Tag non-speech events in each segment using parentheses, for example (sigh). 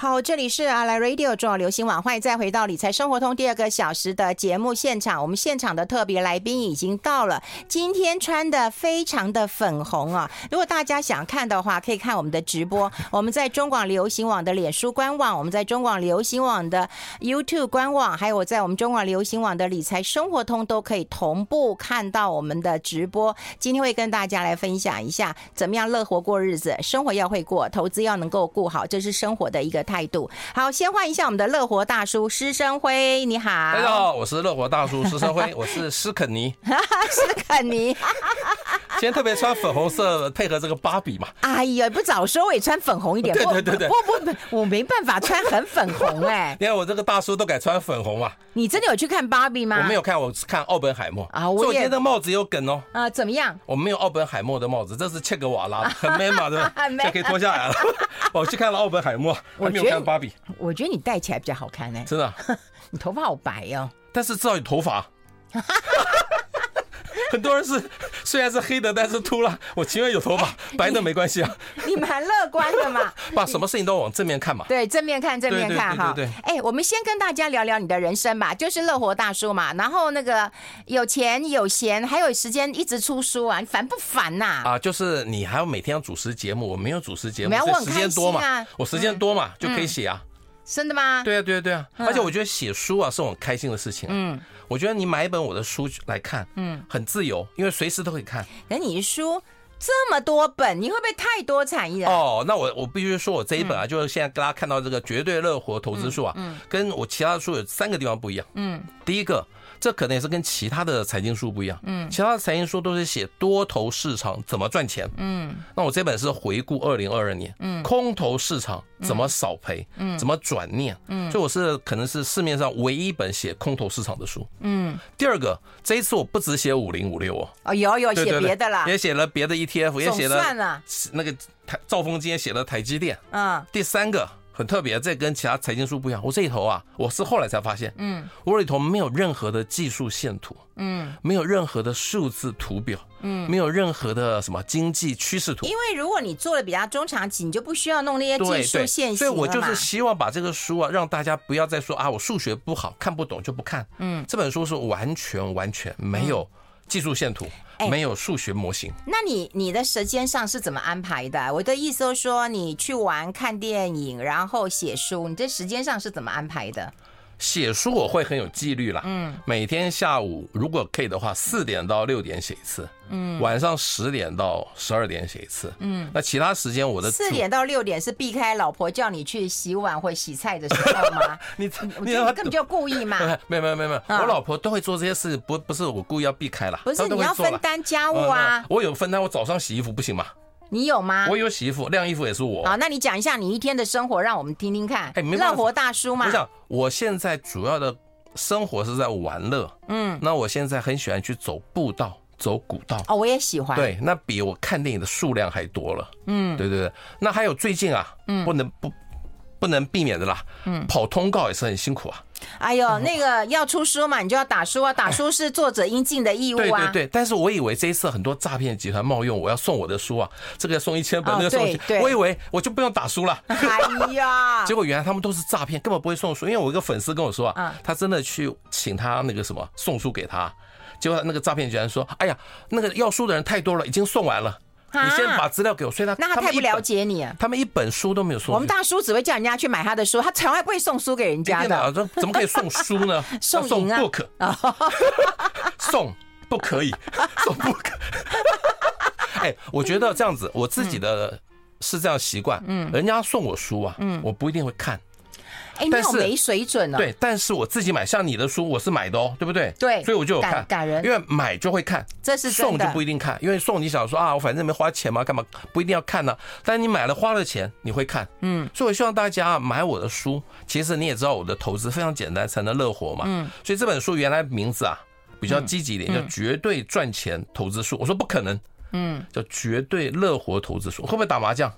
好，这里是阿来 Radio 中广流行网，欢迎再回到理财生活通第二个小时的节目现场。我们现场的特别来宾已经到了，今天穿的非常的粉红啊！如果大家想看的话，可以看我们的直播。我们在中广流行网的脸书官网，我们在中广流行网的 YouTube 官网，还有我在我们中广流行网的理财生活通都可以同步看到我们的直播。今天会跟大家来分享一下，怎么样乐活过日子，生活要会过，投资要能够顾好，这是生活的一个。态度。好，先换一下我们的乐活大叔施生辉，你好，大家好，我是乐活大叔施生辉，(laughs) 我是施肯尼，(laughs) 施肯尼，今天特别穿粉红色配合这个芭比嘛，哎呀，不早说我也穿粉红一点，对对对对，不不不，我没办法穿很粉红哎，(laughs) 你看我这个大叔都敢穿粉红嘛，你真的有去看芭比吗？我没有看，我是看奥本海默。啊，我今天的帽子有梗哦，啊，怎么样？我没有奥本海默的帽子，这是切格瓦拉的，很 man 嘛，对吧？可以脱下来了，我去看了奥本海默，我没有看芭比。我觉得你戴起来比较好看呢、欸，真的、啊。(laughs) 你头发好白哦，但是至少有头发。(laughs) (laughs) 很多人是虽然是黑的，但是秃了。我情愿有头发，白的没关系啊。你蛮乐观的嘛，(laughs) 把什么事情都往正面看嘛。对，正面看，正面看哈。对对。哎，我们先跟大家聊聊你的人生吧，就是乐活大叔嘛。然后那个有钱有闲，还有时间一直出书啊，你烦不烦呐？啊，就是你还要每天要主持节目，我没有主持节目，没有时间多嘛，我时间多嘛就可以写啊。真的吗？对啊，对啊，对啊。而且我觉得写书啊是我很开心的事情。嗯。我觉得你买一本我的书来看，嗯，很自由，因为随时都可以看。那你书这么多本，你会不会太多产业？哦，那我我必须说，我这一本啊，就是现在大家看到这个绝对乐活投资术啊，嗯，跟我其他的书有三个地方不一样。嗯，第一个。这可能也是跟其他的财经书不一样，嗯，其他的财经书都是写多头市场怎么赚钱，嗯，那我这本是回顾二零二二年，嗯，空头市场怎么少赔，嗯，怎么转念，嗯，所以我是可能是市面上唯一一本写空头市场的书，嗯，第二个，这一次我不只写五零五六哦，哦，有有写别的啦，也写了别的 ETF，也写了那个台兆丰今天写了台积电，嗯，第三个。很特别，这跟其他财经书不一样。我这里头啊，我是后来才发现，嗯，我里头没有任何的技术线图，嗯，没有任何的数字图表，嗯，没有任何的什么经济趋势图。因为如果你做的比较中长期，你就不需要弄那些技术线型。所以我就是希望把这个书啊，让大家不要再说啊，我数学不好，看不懂就不看。嗯，这本书是完全完全没有技术线图。没有数学模型，那你你的时间上是怎么安排的？我的意思是说，你去玩、看电影，然后写书，你这时间上是怎么安排的？写书我会很有纪律啦，嗯，每天下午如果可以的话，四点到六点写一次，嗯，晚上十点到十二点写一次，嗯，那其他时间我的四点到六点是避开老婆叫你去洗碗或洗菜的时候吗？(laughs) 你你根本就故意嘛？(laughs) 没有没有没有没有，我老婆都会做这些事，不不是我故意要避开啦，不是你要分担家务啊？我有分担，我早上洗衣服不行吗？你有吗？我有洗衣服，晾衣服也是我。好，那你讲一下你一天的生活，让我们听听看。哎，乐活大叔嘛。我想，我现在主要的生活是在玩乐。嗯，那我现在很喜欢去走步道，走古道。哦，我也喜欢。对，那比我看电影的数量还多了。嗯，对对对。那还有最近啊，嗯，不能不不能避免的啦。嗯，跑通告也是很辛苦啊。哎呦，那个要出书嘛，你就要打书啊！打书是作者应尽的义务啊。对对对，但是我以为这一次很多诈骗集团冒用我要送我的书啊，这个要送一千本，那个送我以为我就不用打书了。哎呀，(laughs) 结果原来他们都是诈骗，根本不会送书。因为我一个粉丝跟我说啊，他真的去请他那个什么送书给他，结果那个诈骗集团说，哎呀，那个要书的人太多了，已经送完了。你先把资料给我，所以他那他太不了解你啊！他们一本书都没有送。我们大叔只会叫人家去买他的书，他从来不会送书给人家的。怎么可以送书呢？(laughs) 送送 book (laughs) 送不可以，(laughs) 送 book。哎，我觉得这样子，我自己的是这样习惯。嗯，人家送我书啊，嗯，我不一定会看。哎，你好没水准啊！对，但是我自己买，像你的书，我是买的哦，对不对？对，所以我就有看，感人。因为买就会看，这是送就不一定看，因为送你想说啊，我反正没花钱嘛，干嘛不一定要看呢？但是你买了花了钱，你会看，嗯。所以我希望大家买我的书，其实你也知道我的投资非常简单，才能乐活嘛。嗯。所以这本书原来名字啊比较积极一点，叫绝对赚钱投资术。我说不可能，嗯，叫绝对乐活投资术。会不会打麻将？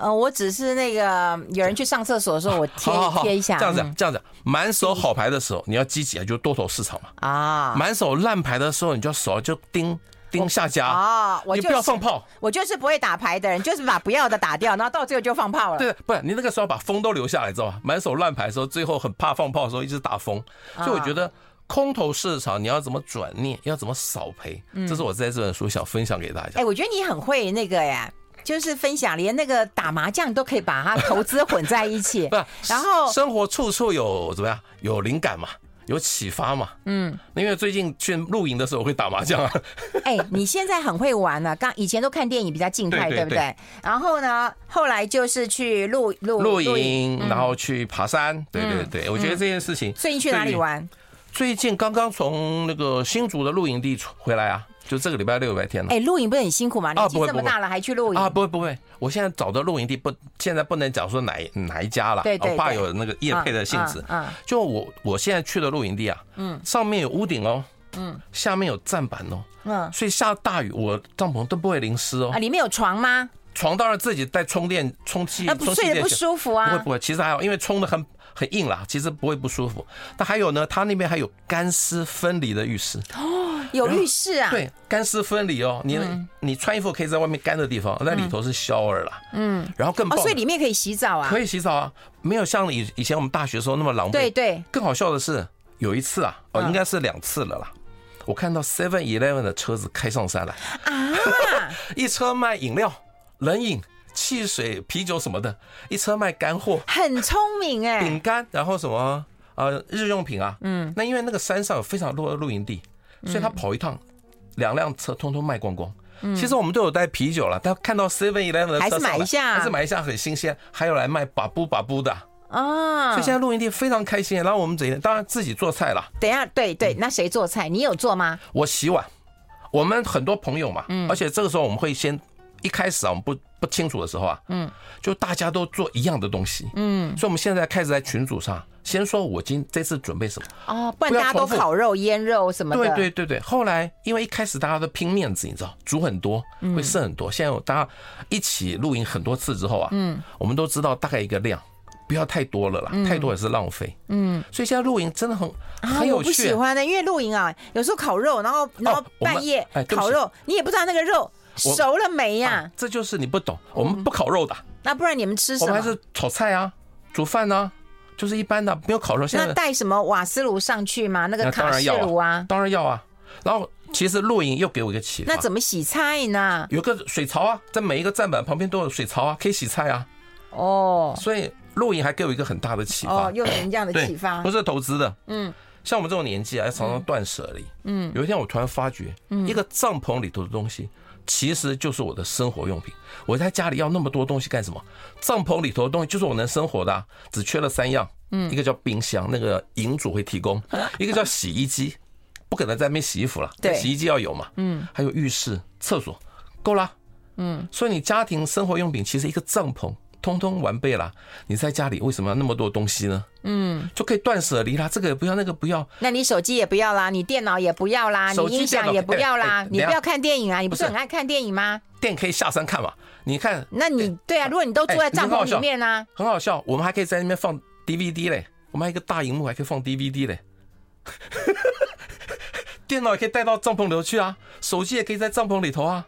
呃，我只是那个有人去上厕所的时候，我贴贴一下。这样子，这样子，满手好牌的时候，你要积极啊，就多头市场嘛。啊，满手烂牌的时候，你就手就盯盯下家啊，我、你不要放炮。我就是不会打牌的人，就是把不要的打掉，然后到最后就放炮了。对，不是你那个时候把风都留下来，知道吧？满手烂牌的时候，最后很怕放炮的时候一直打风，所以我觉得空头市场你要怎么转念，要怎么少赔，这是我在这本书想分享给大家。哎，我觉得你很会那个呀。就是分享，连那个打麻将都可以把它投资混在一起。(laughs) 不，然后生活处处有怎么样？有灵感嘛，有启发嘛。嗯，因为最近去露营的时候会打麻将啊。(laughs) 哎，你现在很会玩了。刚以前都看电影比较静态，对不对？然后呢，后来就是去露露露营，然后去爬山。对对对，我觉得这件事情。最近去哪里玩？最近刚刚从那个新竹的露营地回来啊。就这个礼拜六、礼拜天了。哎，露营不是很辛苦吗？年纪这么大了还去露营啊？不会不会，我现在找的露营地不，现在不能讲说哪哪一家了，我怕有那个业配的性质。嗯，就我我现在去的露营地啊，嗯，上面有屋顶哦，嗯，下面有站板哦，嗯，所以下大雨我帐篷都不会淋湿哦。啊，里面有床吗？床当然自己带充电充气，那不睡得不舒服啊？不会不会，其实还好，因为充的很很硬啦，其实不会不舒服。那还有呢，它那边还有干湿分离的浴室。(gasps) 有浴室啊？对，干湿分离哦。你你穿衣服可以在外面干的地方，在里头是 shower 啦。嗯，然后更哦，所以里面可以洗澡啊？可以洗澡啊，没有像以以前我们大学时候那么狼狈。对对。更好笑的是，有一次啊，哦，应该是两次了啦。我看到 Seven Eleven 的车子开上山来啊，(laughs) 一车卖饮料、冷饮、汽水、啤酒什么的，一车卖干货，很聪明哎。饼干，然后什么呃日用品啊？嗯，那因为那个山上有非常多的露营地。所以他跑一趟，两辆车通通卖光光。其实我们都有带啤酒了，但看到 Seven Eleven 的车还是买一下，还是买一下很新鲜。还有来卖把布把布的啊，所以现在露营地非常开心。然后我们整天当然自己做菜了。等一下，对对，那谁做菜？你有做吗？我洗碗。我们很多朋友嘛，而且这个时候我们会先一开始啊，我们不不清楚的时候啊，嗯，就大家都做一样的东西，嗯，所以我们现在开始在群组上。先说，我今这次准备什么？哦，不然大家都烤肉、腌肉什么的。对对对对。后来因为一开始大家都拼面子，你知道，煮很多会剩很多。现在大家一起露营很多次之后啊，嗯，我们都知道大概一个量，不要太多了啦，太多也是浪费。嗯，所以现在露营真的很很有趣。我不喜欢的，因为露营啊，有时候烤肉，然后然后半夜烤肉，你也不知道那个肉熟了没呀。这就是你不懂，我们不烤肉的。那不然你们吃什么？我们还是炒菜啊，煮饭啊。就是一般的，没有烤肉。现在那带什么瓦斯炉上去吗？那个卡式炉啊，当然要啊。然后其实露营又给我一个启发。那怎么洗菜呢？有个水槽啊，在每一个站板旁边都有水槽啊，可以洗菜啊。哦。所以露营还给我一个很大的启发。哦，又有这样的启发。不是投资的。嗯。像我们这种年纪啊，要常常断舍离。嗯。有一天我突然发觉，嗯一个帐篷里头的东西。其实就是我的生活用品。我在家里要那么多东西干什么？帐篷里头的东西就是我能生活的，只缺了三样。嗯，一个叫冰箱，那个营主会提供；(laughs) 一个叫洗衣机，不可能在那边洗衣服了。对，洗衣机要有嘛。嗯，还有浴室、厕所，够了。嗯，所以你家庭生活用品其实一个帐篷。通通完备了，你在家里为什么要那么多东西呢？嗯，就可以断舍离啦，这个也不要，那个不要。那你手机也不要啦，你电脑也不要啦，你音响也不要啦，你不要看电影啊？你不是很爱看电影吗？电影可以下山看嘛？你看，那你对啊，如果你都住在帐篷里面呢？很好笑，我们还可以在那边放 DVD 嘞，我们还有一个大荧幕还可以放 DVD 嘞。(laughs) 电脑也可以带到帐篷里头去啊，手机也可以在帐篷里头啊。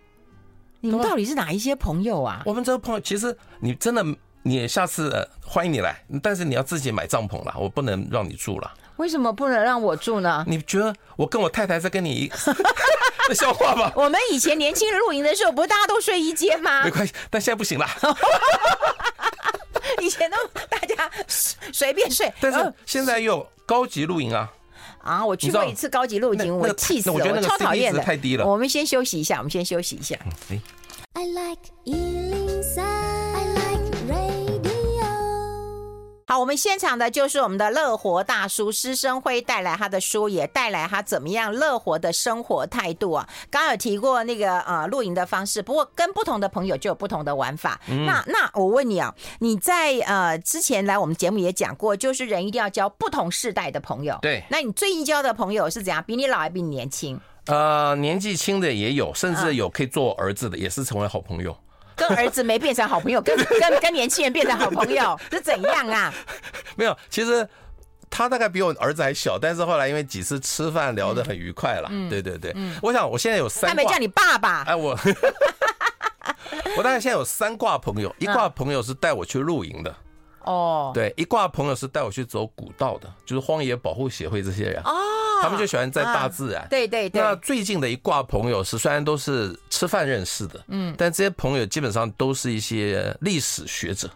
你们到底是哪一些朋友啊？我们这个朋友，其实你真的，你下次欢迎你来，但是你要自己买帐篷了，我不能让你住了。为什么不能让我住呢？你觉得我跟我太太在跟你 (laughs) 笑话吧？(laughs) 我们以前年轻人露营的时候，不是大家都睡一间吗？没关系，但现在不行了。(laughs) 以前都大家随便睡，但是现在又有高级露营啊。啊！我去过一次高级露营，我气死了，我超讨厌的。太低了。我们先休息一下，我们先休息一下。I like 好，我们现场的就是我们的乐活大叔施生辉带来他的书，也带来他怎么样乐活的生活态度啊。刚刚有提过那个呃露营的方式，不过跟不同的朋友就有不同的玩法。嗯、那那我问你啊，你在呃之前来我们节目也讲过，就是人一定要交不同世代的朋友。对，那你最近交的朋友是怎样？比你老还比你年轻？呃，年纪轻的也有，甚至有可以做儿子的，也是成为好朋友。跟儿子没变成好朋友，跟 (laughs) 跟跟年轻人变成好朋友 (laughs) 是怎样啊？没有，其实他大概比我儿子还小，但是后来因为几次吃饭聊得很愉快了。嗯，对对对。嗯，我想我现在有三。他没叫你爸爸。哎，我。(laughs) 我大概现在有三挂朋友，一挂朋友是带我去露营的。哦。对，一挂朋友是带我去走古道的，就是荒野保护协会这些人。哦。他们就喜欢在大自然。对对对。那最近的一挂朋友是虽然都是吃饭认识的，嗯，但这些朋友基本上都是一些历史学者。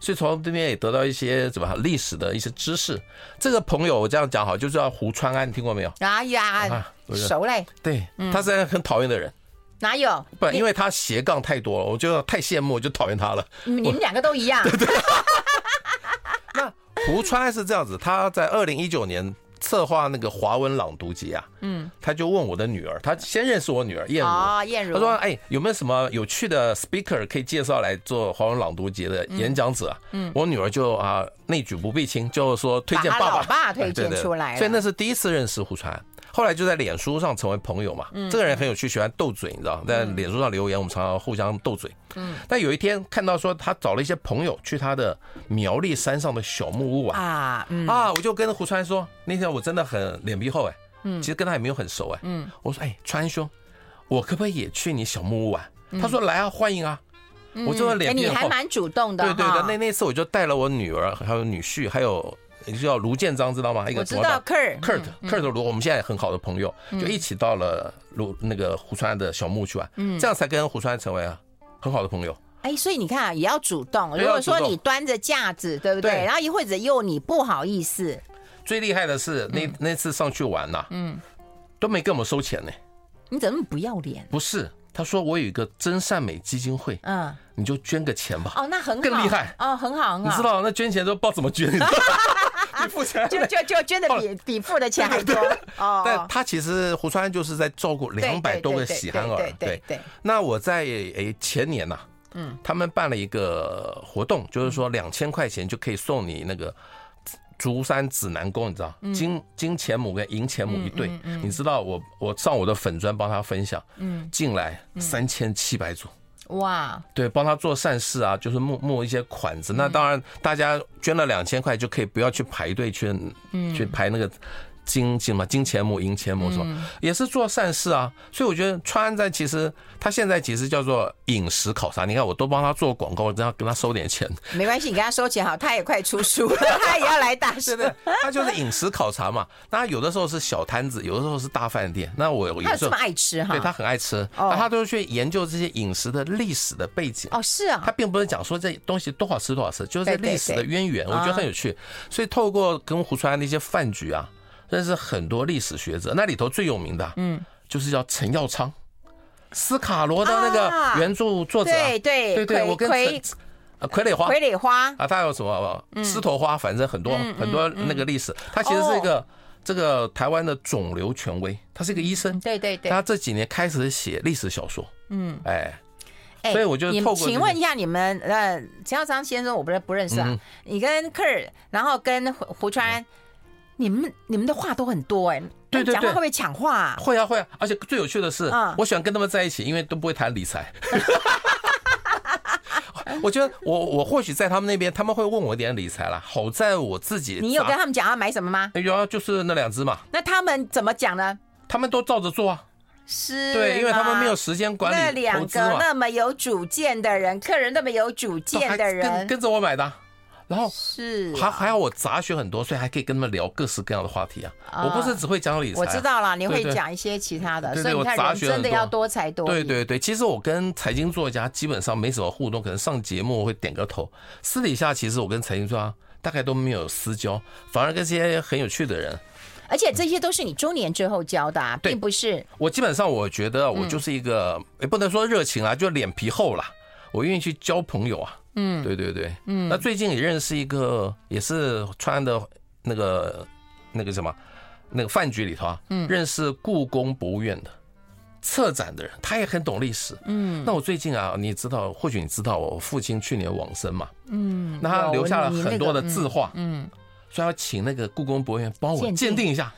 所以从这边也得到一些怎么历史的一些知识。这个朋友我这样讲好，就叫胡川安，听过没有？啊呀，熟嘞。对，他是很讨厌的人。哪有？不，因为他斜杠太多了，我就太羡慕，我就讨厌他了。你们两个都一样。(laughs) 那胡川是这样子，他在二零一九年。策划那个华文朗读节啊，嗯，他就问我的女儿，他先认识我女儿燕如，哦，燕如，他说，哎，有没有什么有趣的 speaker 可以介绍来做华文朗读节的演讲者？嗯，我女儿就啊内举不避亲，就说推荐爸爸，爸推荐出来，所以那是第一次认识胡传。后来就在脸书上成为朋友嘛，嗯这个人很有趣，喜欢斗嘴，你知道，在脸书上留言，我们常常互相斗嘴。嗯，但有一天看到说他找了一些朋友去他的苗栗山上的小木屋玩啊，啊，我就跟胡川说，那天我真的很脸皮厚哎，嗯，其实跟他也没有很熟哎，嗯，我说哎，川兄，我可不可以也去你小木屋玩？他说来啊，欢迎啊，我就脸皮厚，你还蛮主动的，对对对，那那次我就带了我女儿还有女婿还有。你就叫卢建章，知道吗？一个我知道，Kurt，Kurt，Kurt 卢，我们现在很好的朋友，就一起到了卢那个胡川的小木去玩，嗯，这样才跟胡川成为啊很好的朋友。哎，所以你看啊，也要主动。如果说你端着架子，对不对？然后一会子又你不好意思。最厉害的是那那次上去玩呐，嗯，都没跟我们收钱呢。你怎么不要脸？不是，他说我有一个真善美基金会，嗯，你就捐个钱吧。哦，那很好，更厉害哦，很好，很好。你知道那捐钱都不知道怎么捐。(laughs) 你付钱就就就捐的比比付的钱还多哦。但他其实胡川就是在照顾两百多个喜憨儿。对对对。那我在诶前年呐，嗯，他们办了一个活动，就是说两千块钱就可以送你那个竹山指南宫，你知道，金金钱母跟银钱母一对。你知道我我上我的粉砖帮他分享，嗯，进来三千七百组。哇，对，帮他做善事啊，就是募募一些款子。那当然，大家捐了两千块就可以不要去排队去，去排那个。金什么金钱母银钱母什么，也是做善事啊，所以我觉得川安在其实他现在其实叫做饮食考察，你看我都帮他做广告，这样跟他收点钱。没关系，你跟他收钱好，他也快出书了，(laughs) 他也要来大师。对，他就是饮食考察嘛。那他有的时候是小摊子，有的时候是大饭店。那我有时候他这么爱吃哈，对他很爱吃，那他都是去研究这些饮食的历史的背景。哦，是啊，他并不是讲说这东西多好吃多好吃，就是这历史的渊源，我觉得很有趣。所以透过跟胡川安那些饭局啊。认识很多历史学者，那里头最有名的，嗯，就是叫陈耀昌，斯卡罗的那个原著作者，对对对对，我跟傀傀儡花，傀儡花。啊，他有什么？狮头花，反正很多很多那个历史，他其实是一个这个台湾的肿瘤权威，他是一个医生，对对对，他这几年开始写历史小说，嗯，哎，所以我就透过，请问一下你们呃，陈耀昌先生，我不是不认识啊，你跟 Kurt，然后跟胡胡川。你们你们的话都很多哎，对对对，讲话会不会抢话啊？会啊会啊，而且最有趣的是，我喜欢跟他们在一起，因为都不会谈理财。(laughs) 我觉得我我或许在他们那边，他们会问我一点理财啦。好在我自己，你有跟他们讲要买什么吗？有啊，就是那两只嘛。那他们怎么讲呢？他们都照着做啊。是，对，因为他们没有时间管理。那两个那么有主见的人，客人那么有主见的人，跟跟着我买的。然后是还还好，我杂学很多，所以还可以跟他们聊各式各样的话题啊。我不是只会讲理财，我知道了，你会讲一些其他的，所以你看人真的要多才多艺。对对对，其实我跟财经作家基本上没什么互动，可能上节目会点个头，私底下其实我跟财经作家大概都没有私交，反而跟这些很有趣的人。而且这些都是你中年之后交的，啊，并不是。我基本上我觉得我就是一个也不能说热情啊，就脸皮厚了，我愿意去交朋友啊。嗯，对对对，嗯，那最近也认识一个，也是穿的，那个那个什么，那个饭局里头啊，嗯，认识故宫博物院的策展的人，他也很懂历史，嗯，那我最近啊，你知道，或许你知道，我父亲去年往生嘛，嗯，那他留下了很多的字画，嗯，所以要请那个故宫博物院帮我鉴定一下。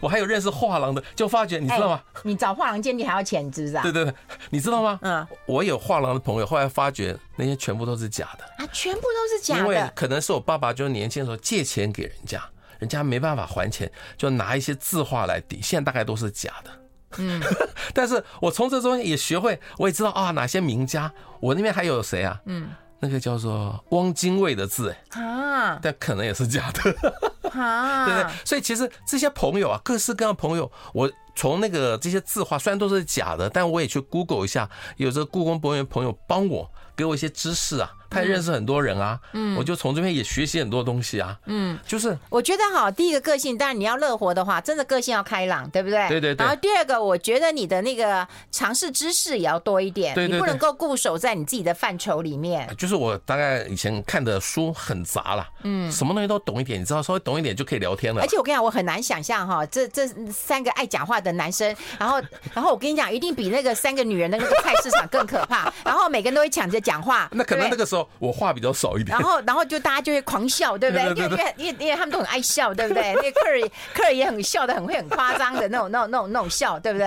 我还有认识画廊的，就发觉你知道吗？欸、你找画廊鉴定还要钱，是不是啊？对对对，你知道吗？嗯，我有画廊的朋友，后来发觉那些全部都是假的啊，全部都是假的。因为可能是我爸爸就是年轻的时候借钱给人家，人家没办法还钱，就拿一些字画来抵，现在大概都是假的。嗯，(laughs) 但是我从这中也学会，我也知道啊，哪些名家，我那边还有谁啊？嗯。那个叫做汪精卫的字，哎啊，但可能也是假的，(laughs) 啊，对对？所以其实这些朋友啊，各式各样朋友，我从那个这些字画虽然都是假的，但我也去 Google 一下，有这个故宫博物院朋友帮我给我一些知识啊。他也认识很多人啊，嗯，我就从这边也学习很多东西啊，嗯，就是我觉得哈，第一个个性，当然你要乐活的话，真的个性要开朗，对不对？对对对。然后第二个，我觉得你的那个尝试知识也要多一点，对你不能够固守在你自己的范畴里面。就是我大概以前看的书很杂了，嗯，什么东西都懂一点，你知道，稍微懂一点就可以聊天了。而且我跟你讲，我很难想象哈，这这三个爱讲话的男生，然后 (laughs) 然后我跟你讲，一定比那个三个女人的那个菜市场更可怕，然后每个人都会抢着讲话。(laughs) 那可能那个时候我话比较少一点，然后，然后就大家就会狂笑，对不对？因为，因为，因为，他们都很爱笑，对不对？那个客人，(laughs) 客人也很笑的，很会很夸张的那种，那种，那种，那种笑，对不对？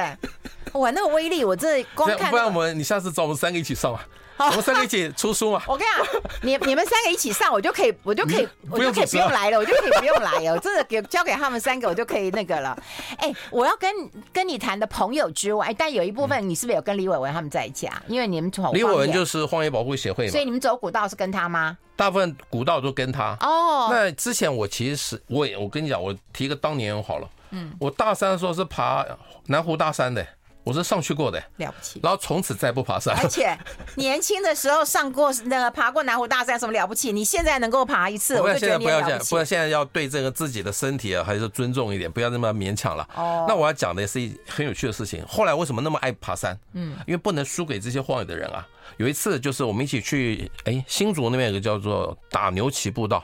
哇，那个威力，我真的光看。不然我们，你下次找我们三个一起上啊。(laughs) 我们三个一起出书嘛？我跟你讲，你你们三个一起上，我就可以，我就可以，我就可以不用来了，我就可以不用来了。我真的给交给他们三个，我就可以那个了。哎，我要跟跟你谈的朋友之外，但有一部分你是不是有跟李伟文他们在一起啊？因为你们从李伟文就是荒野保护协会嘛，所以你们走古道是跟他吗？大部分古道都跟他。哦，那之前我其实是我我跟你讲，我提个当年好了。嗯，我大三的时候是爬南湖大山的。我是上去过的，了不起。然后从此再不爬山。而且 (laughs) 年轻的时候上过那个爬过南湖大山，什么了不起？你现在能够爬一次，我就觉得了不起。不要这样，不然现在要对这个自己的身体啊，还是尊重一点，不要那么勉强了。哦。那我要讲的也是一很有趣的事情。后来为什么那么爱爬山？嗯，因为不能输给这些荒野的人啊。有一次就是我们一起去，哎，新竹那边有个叫做打牛奇步道。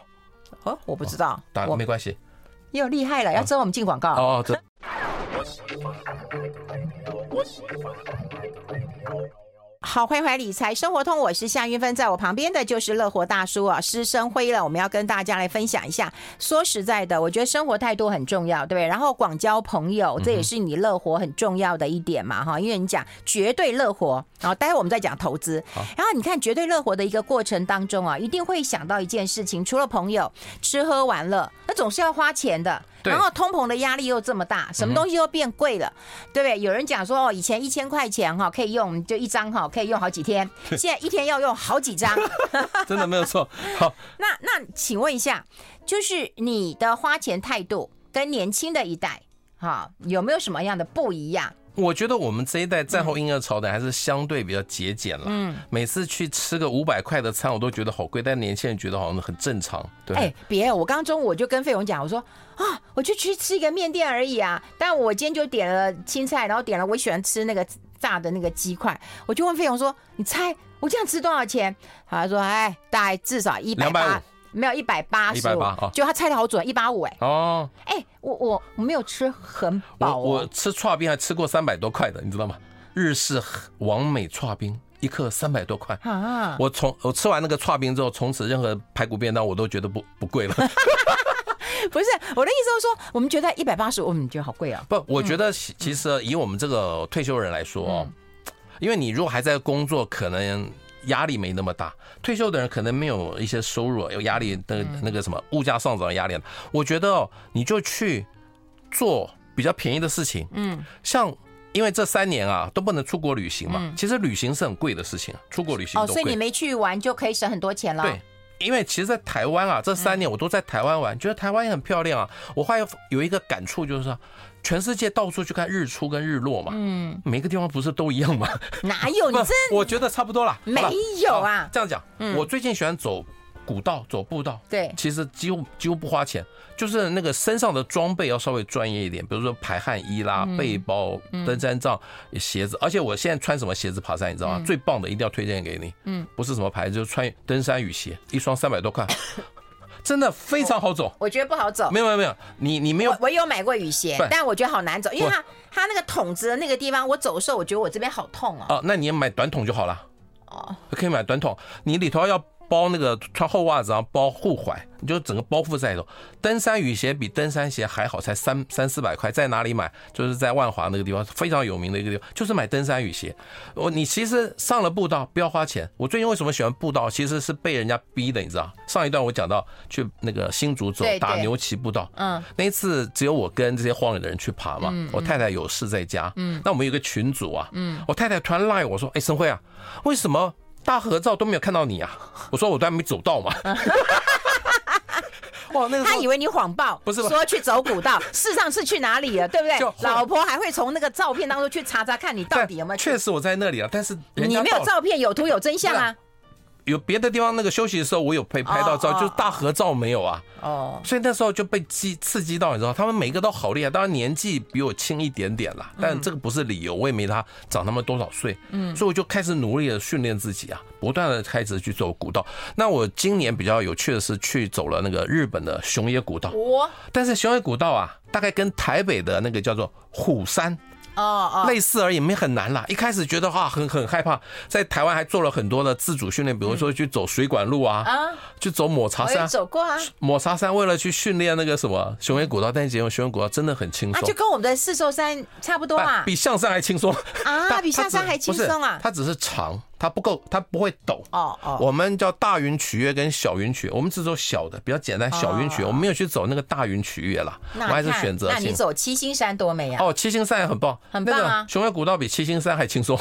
哦，我不知道。打没关系。又厉害了，要知道我们进广告。哦，这。好，欢迎回来理财生活通，我是夏云芬，在我旁边的就是乐活大叔啊，师生辉了。我们要跟大家来分享一下。说实在的，我觉得生活态度很重要，对不对？然后广交朋友，这也是你乐活很重要的一点嘛，哈。因为你讲绝对乐活，然后待会我们再讲投资。然后你看绝对乐活的一个过程当中啊，一定会想到一件事情，除了朋友，吃喝玩乐，那总是要花钱的。然后通膨的压力又这么大，什么东西又变贵了，对不对？有人讲说哦，以前一千块钱哈可以用就一张哈可以用好几天，(laughs) 现在一天要用好几张，(laughs) 真的没有错。好，(laughs) 那那请问一下，就是你的花钱态度跟年轻的一代哈有没有什么样的不一样？我觉得我们这一代战后婴儿潮的还是相对比较节俭了。嗯，每次去吃个五百块的餐，我都觉得好贵，但年轻人觉得好像很正常。对，哎，别，我刚中午我就跟费勇讲，我说啊，我就去吃一个面店而已啊，但我今天就点了青菜，然后点了我喜欢吃那个炸的那个鸡块，我就问费勇说，你猜我这样吃多少钱？他说，哎，大概至少一百八。没有一百八十五，就他猜的好准，一八五哎。哦，哎，我我我没有吃很饱，哦，我吃串冰还吃过三百多块的，你知道吗？日式王美串冰一克三百多块啊！我从我吃完那个串冰之后，从此任何排骨便当我都觉得不 (laughs) 不贵了。(laughs) 不是我的意思，是说我们觉得一百八十五，我们觉得好贵啊。不，我觉得其实以我们这个退休人来说哦，因为你如果还在工作，可能。压力没那么大，退休的人可能没有一些收入，有压力的那个什么物价上涨的压力。我觉得哦，你就去做比较便宜的事情。嗯，像因为这三年啊都不能出国旅行嘛，其实旅行是很贵的事情，出国旅行哦，所以你没去玩就可以省很多钱了。对，因为其实，在台湾啊，这三年我都在台湾玩，觉得台湾也很漂亮啊。我还有有一个感触就是说。全世界到处去看日出跟日落嘛，嗯，每个地方不是都一样吗？(laughs) 哪有？你真我觉得差不多啦。没有啊。这样讲，我最近喜欢走古道，走步道。对，其实几乎几乎不花钱，就是那个身上的装备要稍微专业一点，比如说排汗衣啦、背包、登山杖、鞋子。而且我现在穿什么鞋子爬山，你知道吗？最棒的一定要推荐给你。嗯，不是什么牌子，就是穿登山雨鞋，一双三百多块。(laughs) 真的非常好走，我，我觉得不好走。没有没有没有，你你没有，我，我有买过雨鞋，但我觉得好难走，因为它它那个筒子的那个地方，我走的时候，我觉得我这边好痛哦。哦，那你也买短筒就好了。哦，可以买短筒，你里头要包那个穿厚袜子，然后包护踝，你就整个包覆在里头。登山雨鞋比登山鞋还好，才三三四百块，在哪里买？就是在万华那个地方非常有名的一个地方，就是买登山雨鞋。我你其实上了步道不要花钱。我最近为什么喜欢步道？其实是被人家逼的，你知道？上一段我讲到去那个新竹走打牛骑步道，嗯，那一次只有我跟这些荒野的人去爬嘛，我太太有事在家，嗯，那我们有个群组啊，嗯，我太太突然赖我说，哎，生辉啊，为什么？大合照都没有看到你啊！我说我都还没走到嘛。(laughs) 哇，那个他以为你谎报，不是说去走古道，(laughs) 事实上是去哪里了，对不对？老婆还会从那个照片当中去查查看你到底有没有。确实我在那里啊，但是你没有照片，有图有真相啊。有别的地方那个休息的时候，我有被拍到照，就是大合照没有啊。哦，所以那时候就被激刺激到，你知道，他们每个都好厉害，当然年纪比我轻一点点啦，但这个不是理由，我也没他长他们多少岁。嗯，所以我就开始努力的训练自己啊，不断的开始去走古道。那我今年比较有趣的是去走了那个日本的熊野古道。我，但是熊野古道啊，大概跟台北的那个叫做虎山。哦哦，类似而已，没很难啦。一开始觉得哇，很很害怕，在台湾还做了很多的自主训练，比如说去走水管路啊，啊，去走抹茶山，走过啊，抹茶山为了去训练那个什么雄伟古道，但是结果雄伟古道真的很轻松，就跟我们的四兽山差不多嘛，比象山还轻松。啊，(laughs) 比象山还轻松啊，它只是长。它不够，它不会抖。哦哦，我们叫大云曲岳跟小云曲，我们只走小的，比较简单。小云曲，我们没有去走那个大云曲岳了。我还是选择。那你走七星山多美啊！哦，七星山也很棒，很棒啊！熊野古道比七星山还轻松。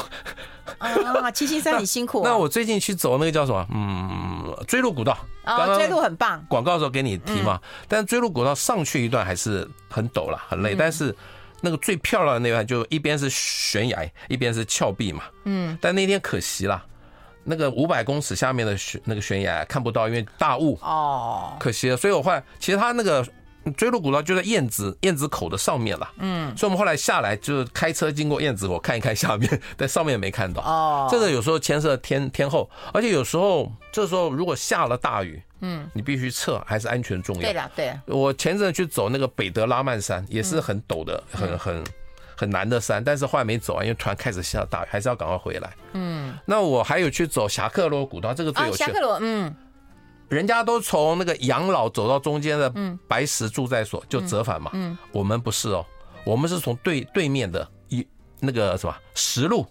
啊，(laughs) 七星山很辛苦。那我最近去走那个叫什么？嗯，追鹿古道。啊，追鹿很棒。广告的时候给你提嘛，但追鹿古道上去一段还是很陡了，很累，但是。那个最漂亮的那段，就一边是悬崖，一边是峭壁嘛。嗯。但那天可惜了，那个五百公尺下面的悬那个悬崖看不到，因为大雾。哦。可惜了，所以我后来其实他那个锥麓古道就在燕子燕子口的上面了。嗯。所以我们后来下来就是开车经过燕子口看一看下面，(laughs) 但上面没看到。哦。这个有时候牵涉天天后，而且有时候这时候如果下了大雨。嗯，你必须撤，还是安全重要？对。我前阵去走那个北德拉曼山，也是很陡的，很很很难的山，但是后来没走啊，因为突然开始下大雨，还是要赶快回来。嗯，那我还有去走侠客罗古道，这个最有趣。嗯，人家都从那个养老走到中间的白石住宅所就折返嘛，嗯，我们不是哦，我们是从对对面的一那个什么石路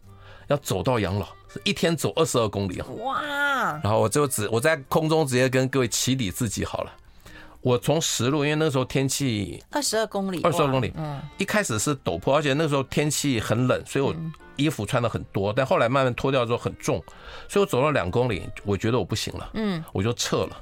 要走到养老。一天走二十二公里哦！哇！然后我就只我在空中直接跟各位起底自己好了。我从石路，因为那时候天气二十二公里，二十二公里，嗯，一开始是陡坡，而且那时候天气很冷，所以我衣服穿的很多，但后来慢慢脱掉之后很重，所以我走了两公里，我觉得我不行了，嗯，我就撤了。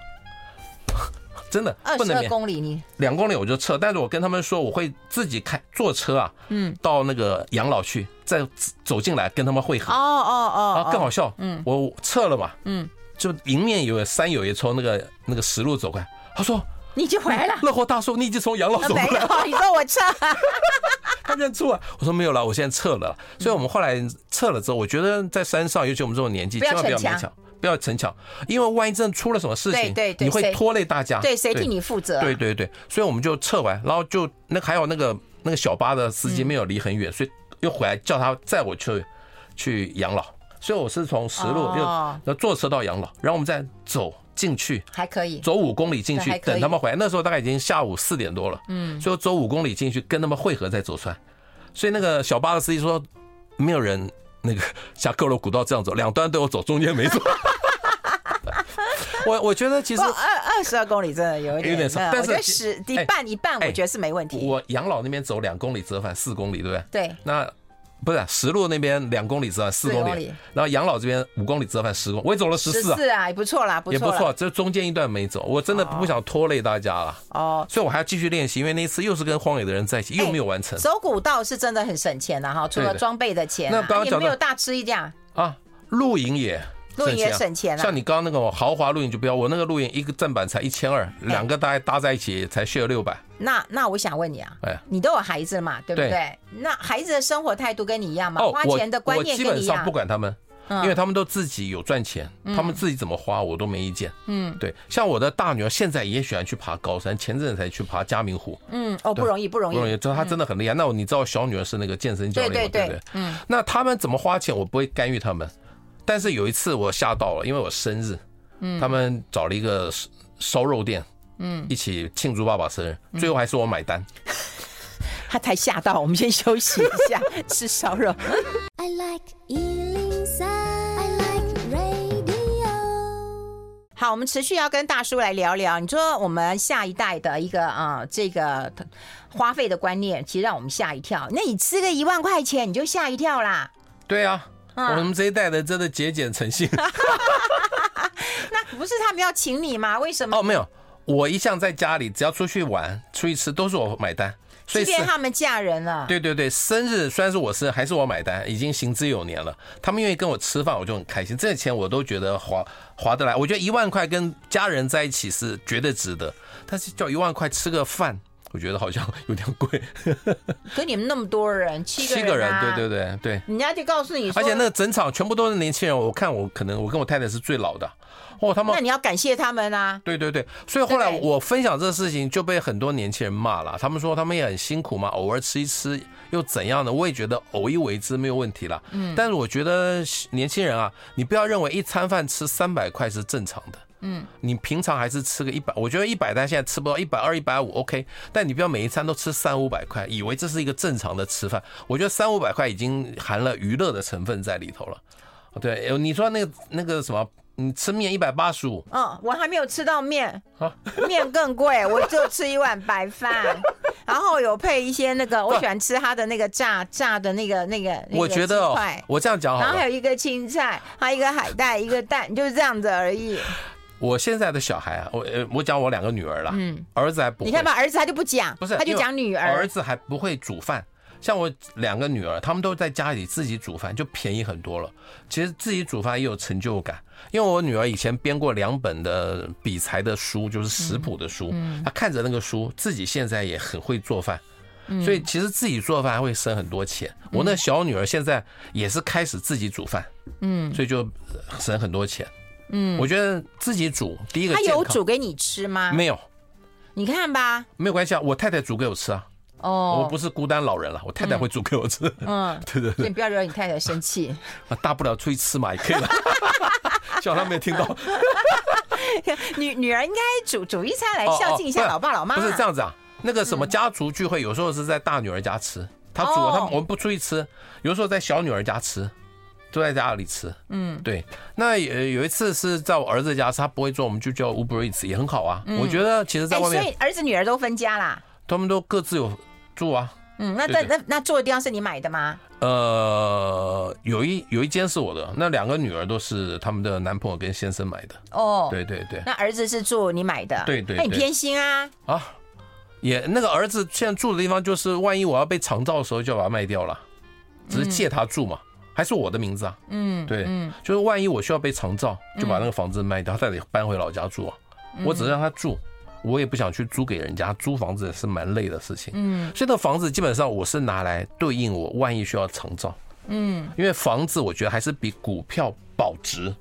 (laughs) 真的二十二公里，你？两公里我就撤，但是我跟他们说我会自己开坐车啊，嗯，到那个养老区再走进来跟他们会合。哦哦哦，啊，更好笑，嗯，我撤了嘛，嗯，就迎面有山友也从那个那个石路走过来，他说你已经回来了，(laughs) 乐活大叔，你已经从养老走过来了，你说我撤，(laughs) 他认出来，我说没有了，我现在撤了，所以我们后来撤了之后，我觉得在山上，尤其我们这种年纪，千万不要勉强。不要逞强，因为万一真的出了什么事情，对对你会拖累大家。对，谁替你负责？对对对，所以我们就撤完，然后就那还有那个那个小巴的司机没有离很远，所以又回来叫他载我去去养老。所以我是从石路又要坐车到养老，然后我们再走进去，还可以走五公里进去等他们回来。那时候大概已经下午四点多了，嗯，所以走五公里进去跟他们汇合再走出来。所以那个小巴的司机说，没有人那个下各路古道这样走，两端都有走，中间没走。(laughs) 我我觉得其实二二十二公里真的有一点有点少，但是十一半一半我觉得是没问题。我养老那边走两公里折返四公里，对不对？对。那不是石路那边两公里折返四公里，然后养老这边五公里折返十公里，我也走了十四啊，也不错啦，也不错。这中间一段没走，我真的不想拖累大家了。哦，所以我还要继续练习，因为那次又是跟荒野的人在一起，又没有完成。走古道是真的很省钱的哈，除了装备的钱，那刚刚讲没有大吃一架。啊，露营也。露营也省钱了，像你刚刚那个豪华露营就不要，我那个露营一个正版才一千二，两个大概搭在一起才需要六百。那那我想问你啊，哎，你都有孩子嘛，对不对？那孩子的生活态度跟你一样吗？花钱的观念跟你一样？我基本上不管他们，因为他们都自己有赚钱，他们自己怎么花我都没意见。嗯，对，像我的大女儿现在也喜欢去爬高山，前阵子才去爬嘉明湖。嗯，哦，不容易，不容易，不容易，就她真的很厉害。那我你知道小女儿是那个健身教练，对对对？嗯，那他们怎么花钱，我不会干预他们。但是有一次我吓到了，因为我生日，嗯，他们找了一个烧肉店，嗯，一起庆祝爸爸生日，最后还是我买单。(laughs) 他才吓到，我们先休息一下，(laughs) 吃烧肉。I like 好，我们持续要跟大叔来聊聊。你说我们下一代的一个啊、呃，这个花费的观念，其实让我们吓一跳。那你吃个一万块钱，你就吓一跳啦？对啊，嗯、我们这一代的真的节俭诚信。(laughs) 那不是他们要请你吗？为什么？哦，没有，我一向在家里，只要出去玩、出去吃，都是我买单。所以即便他们嫁人了，对对对，生日虽然是我生日，还是我买单，已经行之有年了。他们愿意跟我吃饭，我就很开心。这些钱我都觉得划划得来。我觉得一万块跟家人在一起是绝对值得，但是叫一万块吃个饭，我觉得好像有点贵。可你们那么多人，七个人，啊，七个人，对对对对，人家就告诉你，而且那个整场全部都是年轻人，我看我可能我跟我太太是最老的。哦，他们那你要感谢他们啊！对对对，所以后来我分享这个事情就被很多年轻人骂了。他们说他们也很辛苦嘛，偶尔吃一吃又怎样呢？我也觉得偶一为之没有问题了。嗯，但是我觉得年轻人啊，你不要认为一餐饭吃三百块是正常的。嗯，你平常还是吃个一百，我觉得一百单现在吃不到一百二、一百五，OK。但你不要每一餐都吃三五百块，以为这是一个正常的吃饭。我觉得三五百块已经含了娱乐的成分在里头了。对，你说那个那个什么？你吃面一百八十五，嗯，我还没有吃到面，面更贵，我就吃一碗白饭，(laughs) 然后有配一些那个，我喜欢吃它的那个炸炸的那个那个，我觉得哦，我这样讲好，然后还有一个青菜，还有一个海带，一个蛋，就是这样子而已。我现在的小孩啊，我呃，我讲我两个女儿了，嗯，儿子还不会，你看吧，儿子他就不讲，不是，他就讲女儿，儿子还不会煮饭。像我两个女儿，她们都在家里自己煮饭，就便宜很多了。其实自己煮饭也有成就感，因为我女儿以前编过两本的比才的书，就是食谱的书。她看着那个书，自己现在也很会做饭，所以其实自己做饭会省很多钱。我那小女儿现在也是开始自己煮饭，嗯，所以就省很多钱。嗯，我觉得自己煮第一个，他有煮给你吃吗？没有，你看吧，没有关系啊，我太太煮给我吃啊。哦，我不是孤单老人了，我太太会煮给我吃。嗯，对 (laughs) 对对，你不要惹你太太生气。(laughs) 啊，大不了出去吃嘛，也可以了。(laughs) 希望他没有听到。女女儿应该煮煮一餐来孝敬一下老爸老妈。不是这样子啊，那个什么家族聚会，有时候是在大女儿家吃，她煮，她我们不出去吃，有时候在小女儿家吃，都在家里吃。嗯，对。那有有一次是在我儿子家吃，他不会做，我们就叫 Uber Eats，也很好啊。我觉得其实在外面，所以儿子女儿都分家啦。他们都各自有。住啊，嗯，那那那那住的地方是你买的吗？呃，有一有一间是我的，那两个女儿都是他们的男朋友跟先生买的。哦，对对对，那儿子是住你买的？对对，那你偏心啊？啊，也那个儿子现在住的地方，就是万一我要被长照的时候，就要把它卖掉了，只是借他住嘛，还是我的名字啊？嗯，对，嗯，就是万一我需要被长照，就把那个房子卖掉，他再得搬回老家住啊，我只是让他住。我也不想去租给人家，租房子也是蛮累的事情。嗯，所以那房子基本上我是拿来对应我万一需要长照。嗯，因为房子我觉得还是比股票保值。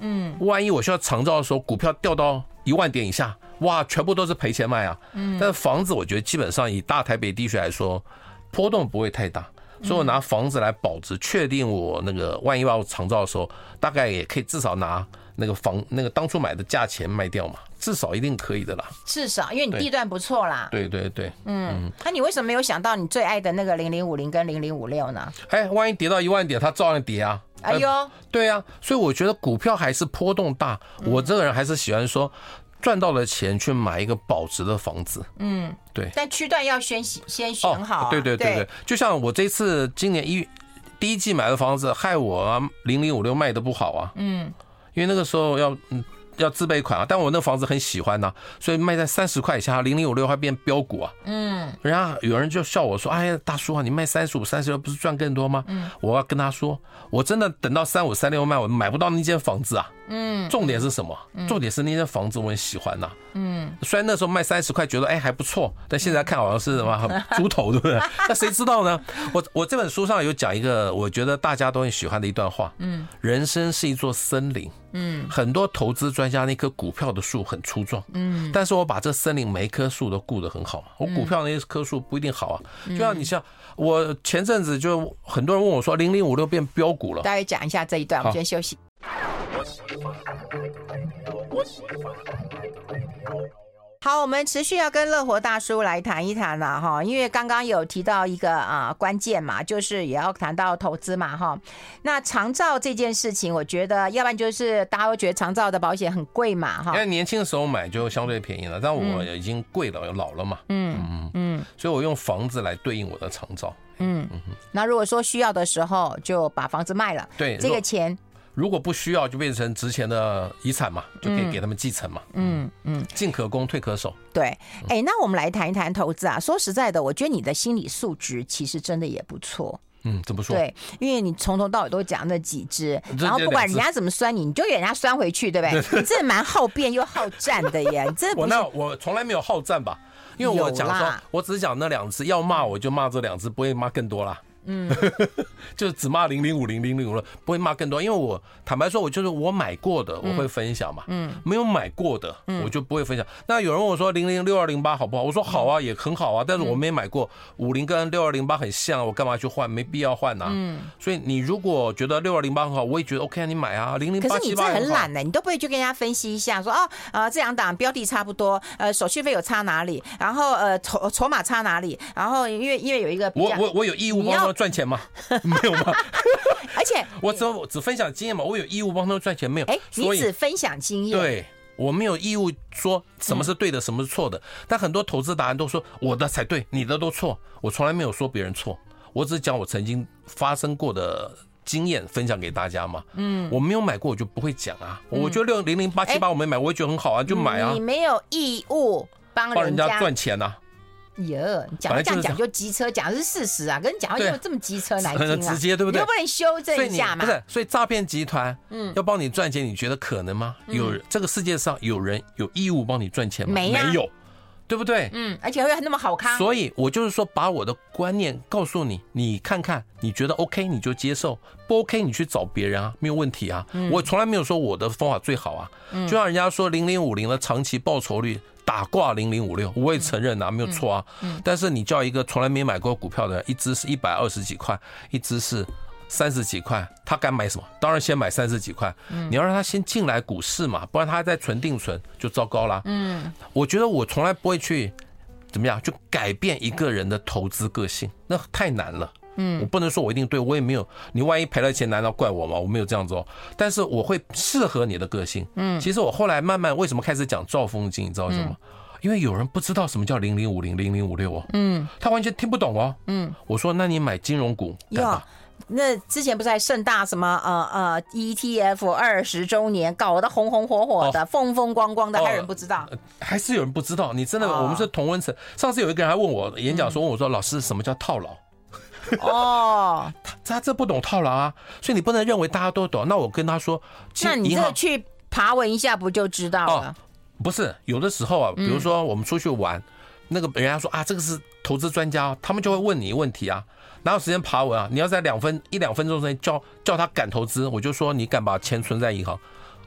嗯，万一我需要长照的时候，股票掉到一万点以下，哇，全部都是赔钱卖啊。嗯，但是房子我觉得基本上以大台北地区来说，波动不会太大，所以我拿房子来保值，确定我那个万一要长照的时候，大概也可以至少拿那个房那个当初买的价钱卖掉嘛。至少一定可以的啦，至少因为你地段不错啦。对对对，嗯，那你为什么没有想到你最爱的那个零零五零跟零零五六呢？哎，万一跌到一万点，它照样跌啊！哎呦，对啊，所以我觉得股票还是波动大。我这个人还是喜欢说，赚到了钱去买一个保值的房子。嗯，对。但区段要先先选好。对对对对，就像我这次今年一第一季买的房子，害我零零五六卖的不好啊。嗯，因为那个时候要嗯。要自备款啊，但我那房子很喜欢呐、啊，所以卖在三十块以下，零零五六还变标股啊。嗯，人家有人就笑我说：“哎呀，大叔啊，你卖三十五、三十六不是赚更多吗？”嗯，我要跟他说，我真的等到三五、三六卖，我买不到那间房子啊。嗯，重点是什么？重点是那间房子我很喜欢呐。嗯，虽然那时候卖三十块，觉得哎还不错，但现在看好像是什么猪头，对不对？(laughs) 那谁知道呢？我我这本书上有讲一个，我觉得大家都很喜欢的一段话。嗯，人生是一座森林。嗯，很多投资专家那棵股票的树很粗壮。嗯，但是我把这森林每一棵树都顾得很好。我股票那棵树不一定好啊。就像你像我前阵子就很多人问我说，零零五六变标股了。大家讲一下这一段，我们先休息。好，我们持续要跟乐活大叔来谈一谈了哈，因为刚刚有提到一个啊关键嘛，就是也要谈到投资嘛哈。那长照这件事情，我觉得要不然就是大家都觉得长照的保险很贵嘛哈。因为年轻的时候买就相对便宜了，但我已经贵了，老了嘛。嗯嗯嗯，所以我用房子来对应我的长照。嗯嗯，那如果说需要的时候，就把房子卖了，对这个钱。如果不需要，就变成值钱的遗产嘛，就可以给他们继承嘛。嗯嗯，进可攻，退可守。对，哎，那我们来谈一谈投资啊。说实在的，我觉得你的心理素质其实真的也不错。嗯，怎么说？对，因为你从头到尾都讲那几只，然后不管人家怎么酸你，你就给人家酸回去，对不对？你真的蛮好辩又好战的耶，你真的。我那我从来没有好战吧，因为我讲说，我只是讲那两只，要骂我就骂这两只，不会骂更多啦。嗯，(laughs) 就只骂零零五零零零五了，不会骂更多，因为我坦白说，我就是我买过的，我会分享嘛。嗯，没有买过的，我就不会分享。那有人问我说零零六二零八好不好？我说好啊，也很好啊，但是我没买过。五零跟六二零八很像，我干嘛去换？没必要换呐。嗯，所以你如果觉得六二零八很好，我也觉得 OK 啊，你买啊。零零。可是你这很懒呢，你都不会去跟人家分析一下，说哦，呃，这两档标的差不多，呃，手续费有差哪里？然后呃，筹筹码差哪里？然后因为因为有一个，我我我有义务帮他们赚钱吗？(laughs) 没有吗？(laughs) 而且 (laughs) 我只只分享经验嘛，我有义务帮他们赚钱没有？哎，你只分享经验，对，我没有义务说什么是对的，什么是错的。但很多投资答案都说我的才对，你的都错。我从来没有说别人错，我只是讲我曾经发生过的经验分享给大家嘛。嗯，我没有买过，我就不会讲啊。我觉得六零零八七八我没买，我也觉得很好啊，就买啊。你没有义务帮帮人家赚钱呐。耶，讲这样讲就机车，讲的是事实啊，跟你讲话就这么机车难听啊，很 (laughs) 直接对不对？你又不能修正一下嘛？不是，所以诈骗集团嗯要帮你赚钱，你觉得可能吗？有这个世界上有人有义务帮你赚钱吗？没有，对不对？嗯，而且会那么好看。所以我就是说，把我的观念告诉你，你看看，你觉得 OK 你就接受，不 OK 你去找别人啊，没有问题啊。我从来没有说我的方法最好啊，就像人家说零零五零的长期报酬率。打挂零零五六，我也承认啊，没有错啊。但是你叫一个从来没买过股票的人，一只是一百二十几块，一只是三十几块，他敢买什么？当然先买三十几块。你要让他先进来股市嘛，不然他还在存定存就糟糕了。嗯，我觉得我从来不会去怎么样，去改变一个人的投资个性，那太难了。嗯，我不能说我一定对，我也没有。你万一赔了钱，难道怪我吗？我没有这样做。但是我会适合你的个性。嗯，其实我后来慢慢为什么开始讲兆风金，你知道为什么？因为有人不知道什么叫零零五零零零五六哦。嗯，他完全听不懂哦。嗯，我说那你买金融股。哟，那之前不是还盛大什么呃呃 ETF 二十周年搞得红红火火的，风风光光的，还有人不知道？还是有人不知道？你真的，我们是同温层。上次有一个人还问我演讲说，问我说老师什么叫套牢？哦，(laughs) 他他这不懂套牢啊，所以你不能认为大家都懂。那我跟他说，那你这去爬文一下不就知道了？不是，有的时候啊，比如说我们出去玩，那个人家说啊，这个是投资专家，他们就会问你问题啊，哪有时间爬文啊？你要在两分一两分钟之内叫叫他敢投资，我就说你敢把钱存在银行。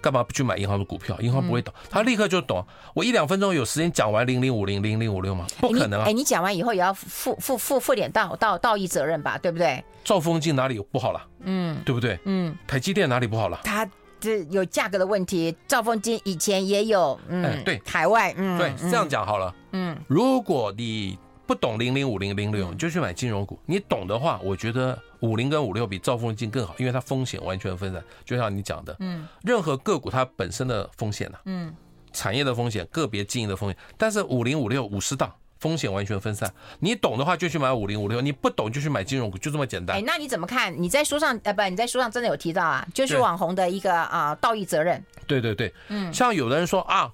干嘛不去买银行的股票？银行不会懂，他立刻就懂。我一两分钟有时间讲完零零五零零零五六吗？不可能啊！哎，你讲完以后也要负负负负点道道道义责任吧？对不对？兆丰金哪里不好了？嗯，对不对？嗯，台积电哪里不好了？他这有价格的问题。兆丰金以前也有，嗯，对，海外，嗯，对，这样讲好了。嗯，如果你不懂零零五零零六，你就去买金融股。你懂的话，我觉得。五零跟五六比兆丰金更好，因为它风险完全分散，就像你讲的，嗯，任何个股它本身的风险呢，嗯，产业的风险，个别经营的风险，但是五零五六五十档风险完全分散，你懂的话就去买五零五六，你不懂就去买金融股，就这么简单。哎，那你怎么看？你在书上呃不，你在书上真的有提到啊，就是网红的一个啊道义责任。对对对，嗯，像有的人说啊，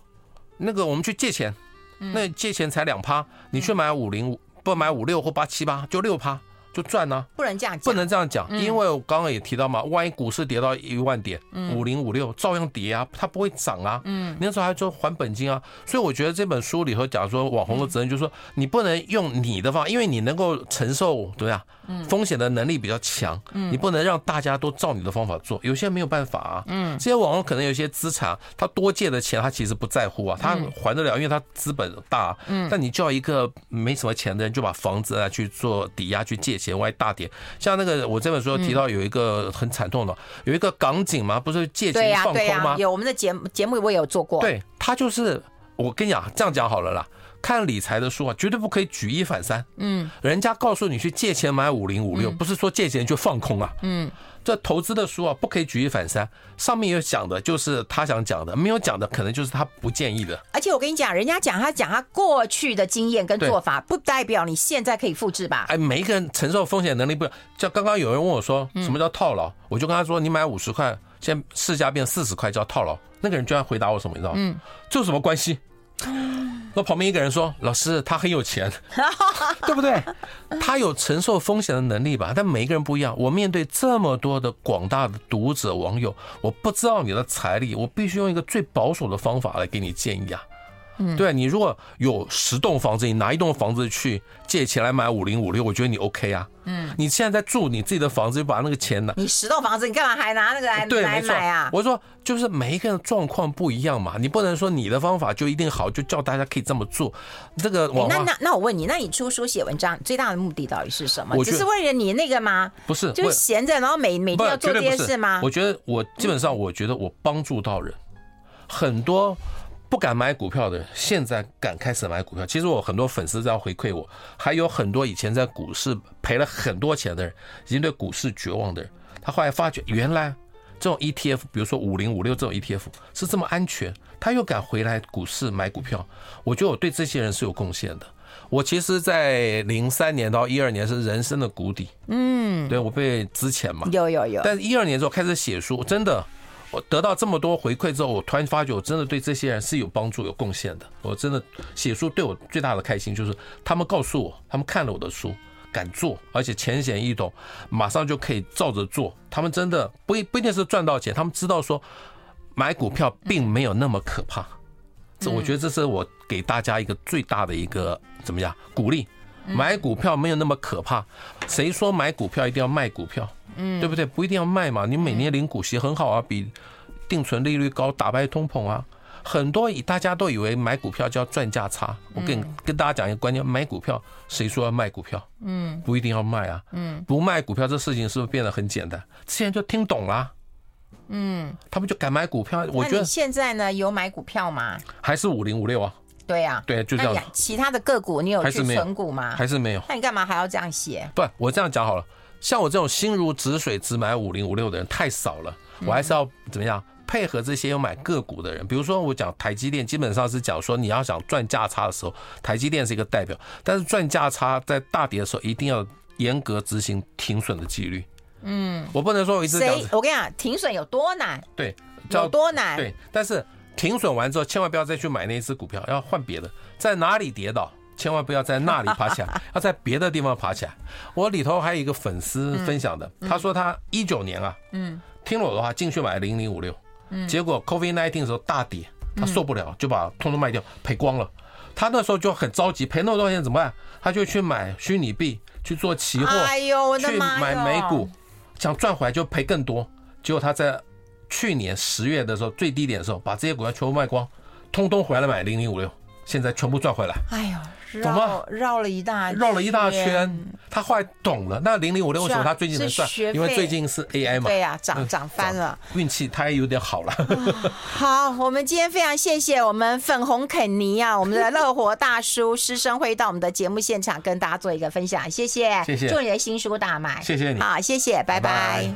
那个我们去借钱，那借钱才两趴，你去买五零五不买五六或八七八就六趴。就赚呢、啊，不能这样讲，不能这样讲，嗯、因为我刚刚也提到嘛，万一股市跌到一万点，五零五六照样跌啊，它不会涨啊。嗯，那时候还说还本金啊，所以我觉得这本书里头讲说网红的责任，就是说你不能用你的方法，因为你能够承受对啊，风险的能力比较强，你不能让大家都照你的方法做，有些人没有办法啊。嗯，这些网络可能有些资产，他多借的钱他其实不在乎啊，他还得了，因为他资本大。嗯，但你叫一个没什么钱的人就把房子啊去做抵押去借。钱，万一大点，像那个我这本书提到有一个很惨痛的，有一个港警嘛，不是借钱放空吗？有我们的节目节目我也有做过。对，他就是我跟你讲，这样讲好了啦。看理财的书啊，绝对不可以举一反三。嗯，人家告诉你去借钱买五零五六，不是说借钱就放空啊。嗯，这投资的书啊，不可以举一反三。上面有讲的，就是他想讲的；没有讲的，可能就是他不建议的。而且我跟你讲，人家讲他讲他过去的经验跟做法，不代表你现在可以复制吧？哎，每一个人承受风险能力不一样。像刚刚有人问我说，什么叫套牢？我就跟他说，你买五十块，现在市价变四十块叫套牢。那个人居然回答我什么？你知道吗？嗯，这有什么关系？(gasps) 那旁边一个人说：“老师，他很有钱，(laughs) (laughs) 对不对？他有承受风险的能力吧？但每一个人不一样。我面对这么多的广大的读者网友，我不知道你的财力，我必须用一个最保守的方法来给你建议啊。”对，你如果有十栋房子，你拿一栋房子去借钱来买五零五六，我觉得你 OK 啊。嗯，你现在在住你自己的房子，就把那个钱拿。你十栋房子，你干嘛还拿那个来对来买啊？我说就是每一个人状况不一样嘛，你不能说你的方法就一定好，就叫大家可以这么做。这个那那那我问你，那你出书写文章最大的目的到底是什么？只是为了你那个吗？不是，就是闲着，然后每每天要做这些事吗？我觉得我基本上，我觉得我帮助到人很多。不敢买股票的人，现在敢开始买股票。其实我很多粉丝在回馈我，还有很多以前在股市赔了很多钱的人，已经对股市绝望的人，他后来发觉原来这种 ETF，比如说五零五六这种 ETF 是这么安全，他又敢回来股市买股票。我觉得我对这些人是有贡献的。我其实，在零三年到一二年是人生的谷底，嗯，对我被之前嘛，有有有。但是一二年之后开始写书，真的。我得到这么多回馈之后，我突然发觉我真的对这些人是有帮助、有贡献的。我真的写书对我最大的开心就是他们告诉我，他们看了我的书，敢做，而且浅显易懂，马上就可以照着做。他们真的不一不一定是赚到钱，他们知道说买股票并没有那么可怕。这我觉得这是我给大家一个最大的一个怎么样鼓励。买股票没有那么可怕，谁说买股票一定要卖股票？嗯，对不对？不一定要卖嘛，你每年领股息很好啊，比定存利率高，打败通膨啊。很多以大家都以为买股票就要赚价差，我跟跟大家讲一个观念：买股票谁说要卖股票？嗯，不一定要卖啊。嗯，不卖股票这事情是不是变得很简单？之前就听懂了。嗯，他们就敢买股票。我觉得现在呢，有买股票吗？还是五零五六啊？对呀，对，就这样。其他的个股你有去存股吗？还是没有？那你干嘛还要这样写？不，我这样讲好了。像我这种心如止水只买五零五六的人太少了，我还是要怎么样配合这些有买个股的人？比如说我讲台积电，基本上是讲说你要想赚价差的时候，台积电是一个代表。但是赚价差在大跌的时候，一定要严格执行停损的纪律。嗯，我不能说我一直讲。我跟你讲，停损有多难？对，有多难？对，但是。停损完之后，千万不要再去买那一只股票，要换别的。在哪里跌倒，千万不要在那里爬起来，(laughs) 要在别的地方爬起来。我里头还有一个粉丝分享的，他说他一九年啊，嗯，听了我的话进去买零零五六，嗯，结果 COVID-19 的时候大跌，他受不了，就把通通卖掉，赔光了。他那时候就很着急，赔那么多钱怎么办？他就去买虚拟币，去做期货，哎呦，我的妈，去买美股，想赚回来就赔更多。结果他在。去年十月的时候，最低点的时候，把这些股票全部卖光，通通回来买零零五六，现在全部赚回来。哎呦，懂吗？绕了一大绕了一大圈，他后来懂了。那零零五六为什么他最近能赚？因为最近是 AI 嘛。对呀，涨涨翻了。运气他也有点好了。好，我们今天非常谢谢我们粉红肯尼啊，我们的乐活大叔师生会到我们的节目现场跟大家做一个分享，谢谢，谢谢。祝你的新书大卖，谢谢你。好，谢谢，拜拜。